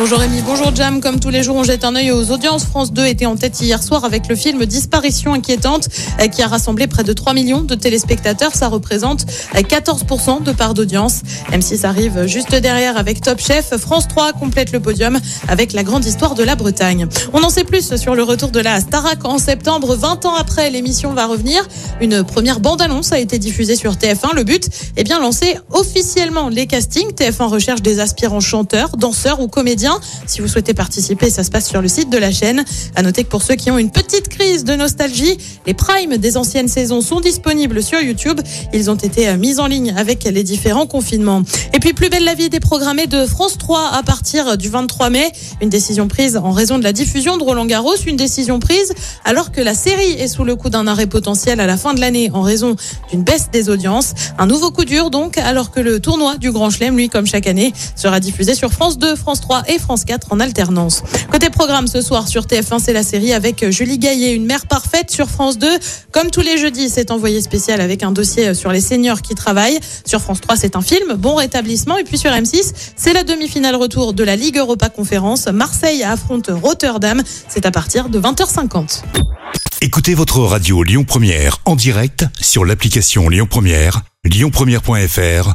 Bonjour Rémi, bonjour Jam. Comme tous les jours, on jette un œil aux audiences. France 2 était en tête hier soir avec le film Disparition inquiétante euh, qui a rassemblé près de 3 millions de téléspectateurs. Ça représente euh, 14% de part d'audience. M6 arrive juste derrière avec Top Chef. France 3 complète le podium avec la grande histoire de la Bretagne. On en sait plus sur le retour de la Starac en septembre. 20 ans après, l'émission va revenir. Une première bande-annonce a été diffusée sur TF1. Le but est bien lancer officiellement les castings. TF1 recherche des aspirants chanteurs, danseurs ou comédiens. Si vous souhaitez participer, ça se passe sur le site de la chaîne. À noter que pour ceux qui ont une petite crise de nostalgie, les primes des anciennes saisons sont disponibles sur YouTube. Ils ont été euh, mis en ligne avec les différents confinements. Et puis, plus belle la vie déprogrammée de France 3 à partir du 23 mai. Une décision prise en raison de la diffusion de Roland Garros. Une décision prise alors que la série est sous le coup d'un arrêt potentiel à la fin de l'année en raison d'une baisse des audiences. Un nouveau coup dur donc, alors que le tournoi du Grand Chelem, lui, comme chaque année, sera diffusé sur France 2, France 3 et France 4 en alternance. Côté programme ce soir sur TF1, c'est la série avec Julie Gaillet, une mère parfaite sur France 2. Comme tous les jeudis, c'est envoyé spécial avec un dossier sur les seniors qui travaillent. Sur France 3, c'est un film, bon rétablissement. Et puis sur M6, c'est la demi-finale retour de la Ligue Europa Conférence. Marseille affronte Rotterdam. C'est à partir de 20h50. Écoutez votre radio Lyon Première en direct sur l'application Lyon Première, lyonpremière.fr